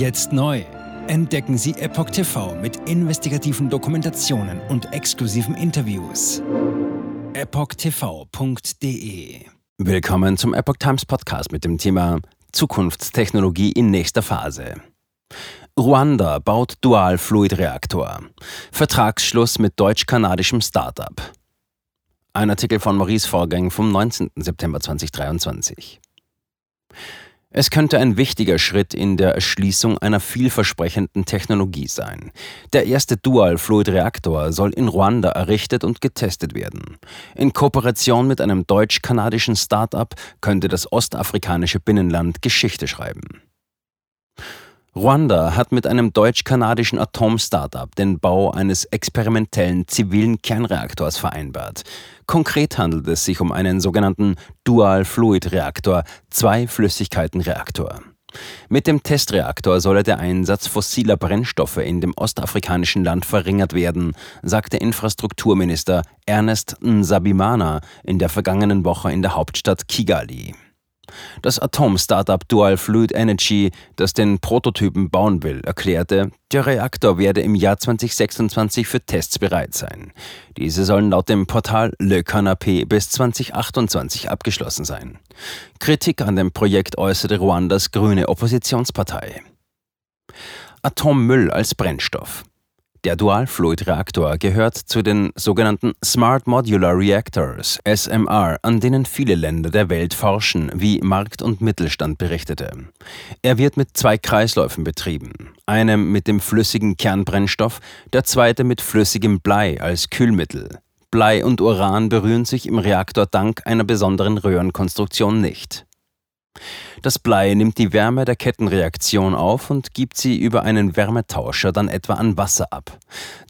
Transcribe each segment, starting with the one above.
Jetzt neu. Entdecken Sie Epoch TV mit investigativen Dokumentationen und exklusiven Interviews. EpochTV.de Willkommen zum Epoch Times Podcast mit dem Thema Zukunftstechnologie in nächster Phase. Ruanda baut Dual-Fluid-Reaktor. Vertragsschluss mit deutsch-kanadischem Startup. Ein Artikel von Maurice Vorgang vom 19. September 2023. Es könnte ein wichtiger Schritt in der Erschließung einer vielversprechenden Technologie sein. Der erste Dual-Fluid-Reaktor soll in Ruanda errichtet und getestet werden. In Kooperation mit einem deutsch-kanadischen Start-up könnte das ostafrikanische Binnenland Geschichte schreiben. Ruanda hat mit einem deutsch-kanadischen Atom-Startup den Bau eines experimentellen zivilen Kernreaktors vereinbart. Konkret handelt es sich um einen sogenannten Dual-Fluid-Reaktor, Zwei-Flüssigkeiten-Reaktor. Mit dem Testreaktor solle der Einsatz fossiler Brennstoffe in dem ostafrikanischen Land verringert werden, sagte Infrastrukturminister Ernest Nsabimana in der vergangenen Woche in der Hauptstadt Kigali. Das Atom-Startup Dual Fluid Energy, das den Prototypen bauen will, erklärte, der Reaktor werde im Jahr 2026 für Tests bereit sein. Diese sollen laut dem Portal Le Canapé bis 2028 abgeschlossen sein. Kritik an dem Projekt äußerte Ruandas grüne Oppositionspartei. Atommüll als Brennstoff. Der Dual-Fluid-Reaktor gehört zu den sogenannten Smart Modular Reactors, SMR, an denen viele Länder der Welt forschen, wie Markt und Mittelstand berichtete. Er wird mit zwei Kreisläufen betrieben, einem mit dem flüssigen Kernbrennstoff, der zweite mit flüssigem Blei als Kühlmittel. Blei und Uran berühren sich im Reaktor dank einer besonderen Röhrenkonstruktion nicht. Das Blei nimmt die Wärme der Kettenreaktion auf und gibt sie über einen Wärmetauscher dann etwa an Wasser ab.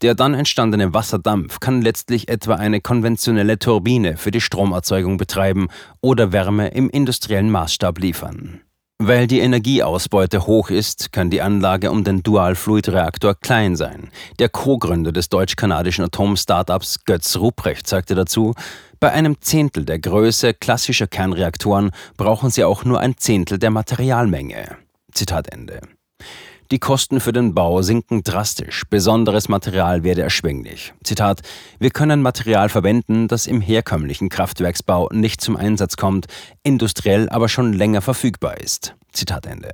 Der dann entstandene Wasserdampf kann letztlich etwa eine konventionelle Turbine für die Stromerzeugung betreiben oder Wärme im industriellen Maßstab liefern. Weil die Energieausbeute hoch ist, kann die Anlage um den Dual-Fluid-Reaktor klein sein. Der Co-Gründer des deutsch-kanadischen Atom-Startups Götz Ruprecht sagte dazu, bei einem Zehntel der Größe klassischer Kernreaktoren brauchen sie auch nur ein Zehntel der Materialmenge. Zitat Ende. Die Kosten für den Bau sinken drastisch. Besonderes Material werde erschwinglich. Zitat: Wir können Material verwenden, das im herkömmlichen Kraftwerksbau nicht zum Einsatz kommt, industriell aber schon länger verfügbar ist. Zitat Ende.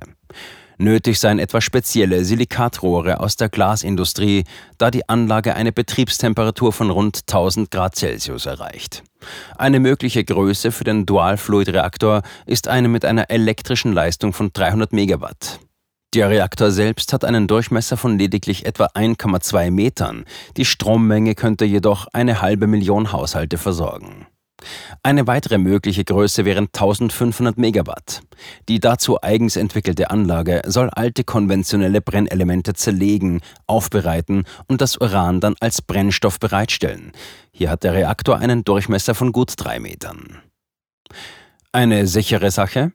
Nötig seien etwa spezielle Silikatrohre aus der Glasindustrie, da die Anlage eine Betriebstemperatur von rund 1000 Grad Celsius erreicht. Eine mögliche Größe für den Dual-Fluid-Reaktor ist eine mit einer elektrischen Leistung von 300 Megawatt. Der Reaktor selbst hat einen Durchmesser von lediglich etwa 1,2 Metern. Die Strommenge könnte jedoch eine halbe Million Haushalte versorgen. Eine weitere mögliche Größe wären 1500 Megawatt. Die dazu eigens entwickelte Anlage soll alte konventionelle Brennelemente zerlegen, aufbereiten und das Uran dann als Brennstoff bereitstellen. Hier hat der Reaktor einen Durchmesser von gut drei Metern. Eine sichere Sache?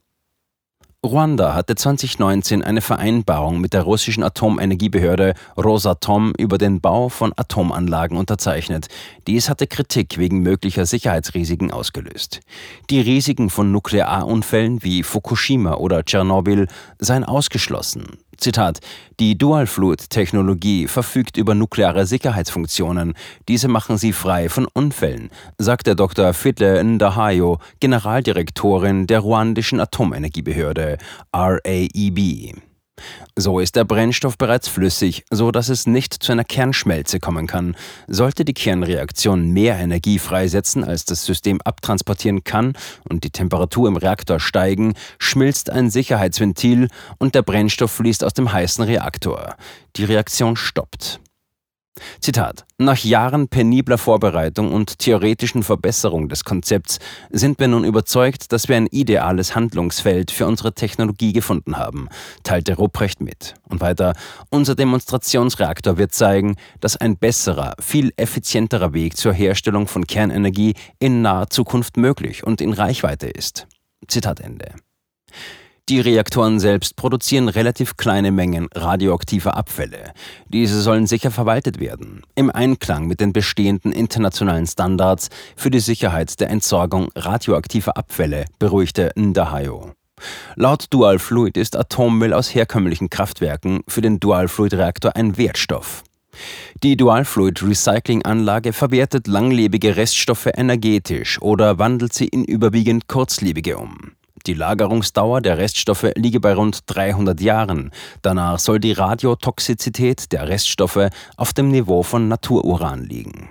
Ruanda hatte 2019 eine Vereinbarung mit der russischen Atomenergiebehörde Rosatom über den Bau von Atomanlagen unterzeichnet. Dies hatte Kritik wegen möglicher Sicherheitsrisiken ausgelöst. Die Risiken von Nuklearunfällen wie Fukushima oder Tschernobyl seien ausgeschlossen. Zitat, die Dual-Fluid-Technologie verfügt über nukleare Sicherheitsfunktionen. Diese machen sie frei von Unfällen, sagte Dr. Fidle Ndahayo, Generaldirektorin der ruandischen Atomenergiebehörde RAEB. So ist der Brennstoff bereits flüssig, so dass es nicht zu einer Kernschmelze kommen kann. Sollte die Kernreaktion mehr Energie freisetzen, als das System abtransportieren kann und die Temperatur im Reaktor steigen, schmilzt ein Sicherheitsventil und der Brennstoff fließt aus dem heißen Reaktor. Die Reaktion stoppt. Zitat: Nach Jahren penibler Vorbereitung und theoretischen Verbesserung des Konzepts sind wir nun überzeugt, dass wir ein ideales Handlungsfeld für unsere Technologie gefunden haben, teilte Rupprecht mit. Und weiter: Unser Demonstrationsreaktor wird zeigen, dass ein besserer, viel effizienterer Weg zur Herstellung von Kernenergie in naher Zukunft möglich und in Reichweite ist. Zitat Ende. Die Reaktoren selbst produzieren relativ kleine Mengen radioaktiver Abfälle. Diese sollen sicher verwaltet werden, im Einklang mit den bestehenden internationalen Standards für die Sicherheit der Entsorgung radioaktiver Abfälle, beruhigte Ndahayo. Laut Dual Fluid ist Atommüll aus herkömmlichen Kraftwerken für den Dual Fluid Reaktor ein Wertstoff. Die Dual Fluid Recycling Anlage verwertet langlebige Reststoffe energetisch oder wandelt sie in überwiegend kurzlebige um. Die Lagerungsdauer der Reststoffe liege bei rund 300 Jahren. Danach soll die Radiotoxizität der Reststoffe auf dem Niveau von Natururan liegen.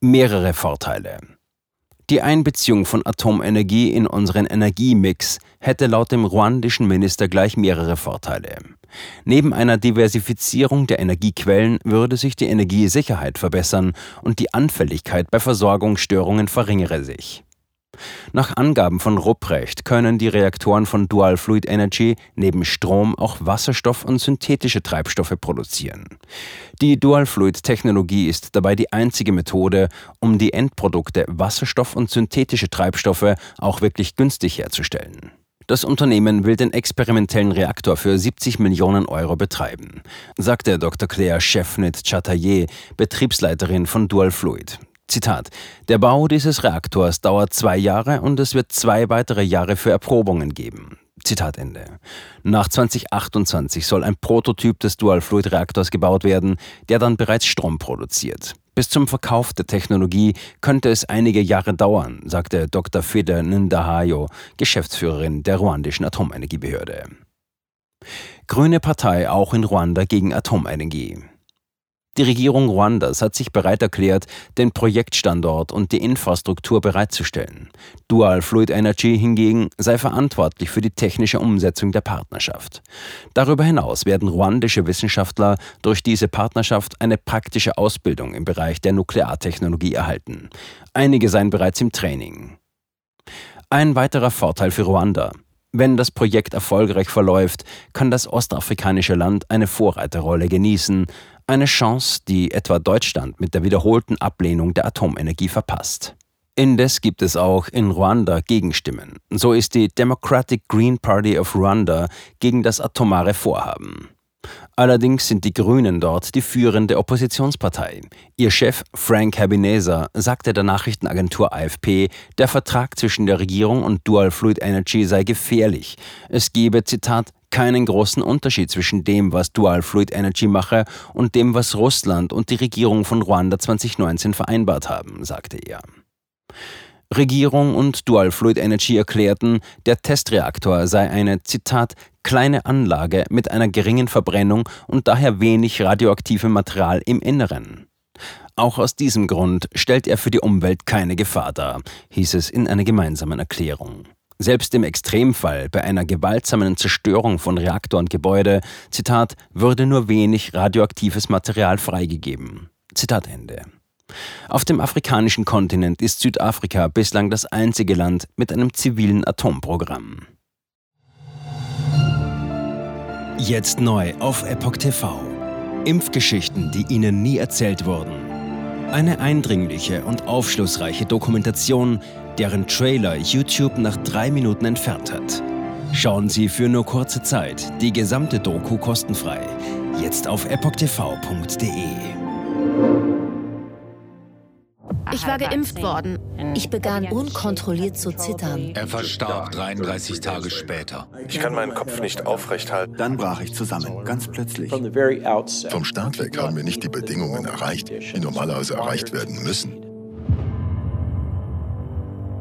Mehrere Vorteile. Die Einbeziehung von Atomenergie in unseren Energiemix hätte laut dem ruandischen Minister gleich mehrere Vorteile. Neben einer Diversifizierung der Energiequellen würde sich die Energiesicherheit verbessern und die Anfälligkeit bei Versorgungsstörungen verringere sich. Nach Angaben von Rupprecht können die Reaktoren von Dual Fluid Energy neben Strom auch Wasserstoff und synthetische Treibstoffe produzieren. Die Dual Fluid Technologie ist dabei die einzige Methode, um die Endprodukte Wasserstoff und synthetische Treibstoffe auch wirklich günstig herzustellen. Das Unternehmen will den experimentellen Reaktor für 70 Millionen Euro betreiben, sagte Dr. Claire Chefnit-Chatayer, Betriebsleiterin von Dual Fluid. Zitat: Der Bau dieses Reaktors dauert zwei Jahre und es wird zwei weitere Jahre für Erprobungen geben. Zitat Ende. Nach 2028 soll ein Prototyp des Dual-Fluid-Reaktors gebaut werden, der dann bereits Strom produziert. Bis zum Verkauf der Technologie könnte es einige Jahre dauern, sagte Dr. Fede Ndahayo, Geschäftsführerin der ruandischen Atomenergiebehörde. Grüne Partei auch in Ruanda gegen Atomenergie. Die Regierung Ruandas hat sich bereit erklärt, den Projektstandort und die Infrastruktur bereitzustellen. Dual Fluid Energy hingegen sei verantwortlich für die technische Umsetzung der Partnerschaft. Darüber hinaus werden ruandische Wissenschaftler durch diese Partnerschaft eine praktische Ausbildung im Bereich der Nukleartechnologie erhalten. Einige seien bereits im Training. Ein weiterer Vorteil für Ruanda. Wenn das Projekt erfolgreich verläuft, kann das ostafrikanische Land eine Vorreiterrolle genießen, eine Chance, die etwa Deutschland mit der wiederholten Ablehnung der Atomenergie verpasst. Indes gibt es auch in Ruanda Gegenstimmen. So ist die Democratic Green Party of Rwanda gegen das atomare Vorhaben. Allerdings sind die Grünen dort die führende Oppositionspartei. Ihr Chef Frank Habineza sagte der Nachrichtenagentur AFP, der Vertrag zwischen der Regierung und Dual Fluid Energy sei gefährlich. Es gebe, Zitat, keinen großen Unterschied zwischen dem, was Dual Fluid Energy mache und dem, was Russland und die Regierung von Ruanda 2019 vereinbart haben, sagte er. Regierung und Dual Fluid Energy erklärten, der Testreaktor sei eine, Zitat, kleine Anlage mit einer geringen Verbrennung und daher wenig radioaktivem Material im Inneren. Auch aus diesem Grund stellt er für die Umwelt keine Gefahr dar, hieß es in einer gemeinsamen Erklärung. Selbst im Extremfall bei einer gewaltsamen Zerstörung von Reaktor und Gebäude, Zitat, würde nur wenig radioaktives Material freigegeben. Zitat Ende. Auf dem afrikanischen Kontinent ist Südafrika bislang das einzige Land mit einem zivilen Atomprogramm. Jetzt neu auf Epoch TV. Impfgeschichten, die Ihnen nie erzählt wurden. Eine eindringliche und aufschlussreiche Dokumentation, deren Trailer YouTube nach drei Minuten entfernt hat. Schauen Sie für nur kurze Zeit die gesamte Doku kostenfrei. Jetzt auf epochtv.de. Ich war geimpft worden. Ich begann unkontrolliert zu zittern. Er verstarb 33 Tage später. Ich kann meinen Kopf nicht aufrecht halten. Dann brach ich zusammen, ganz plötzlich. Vom Start weg haben wir nicht die Bedingungen erreicht, die normalerweise erreicht werden müssen.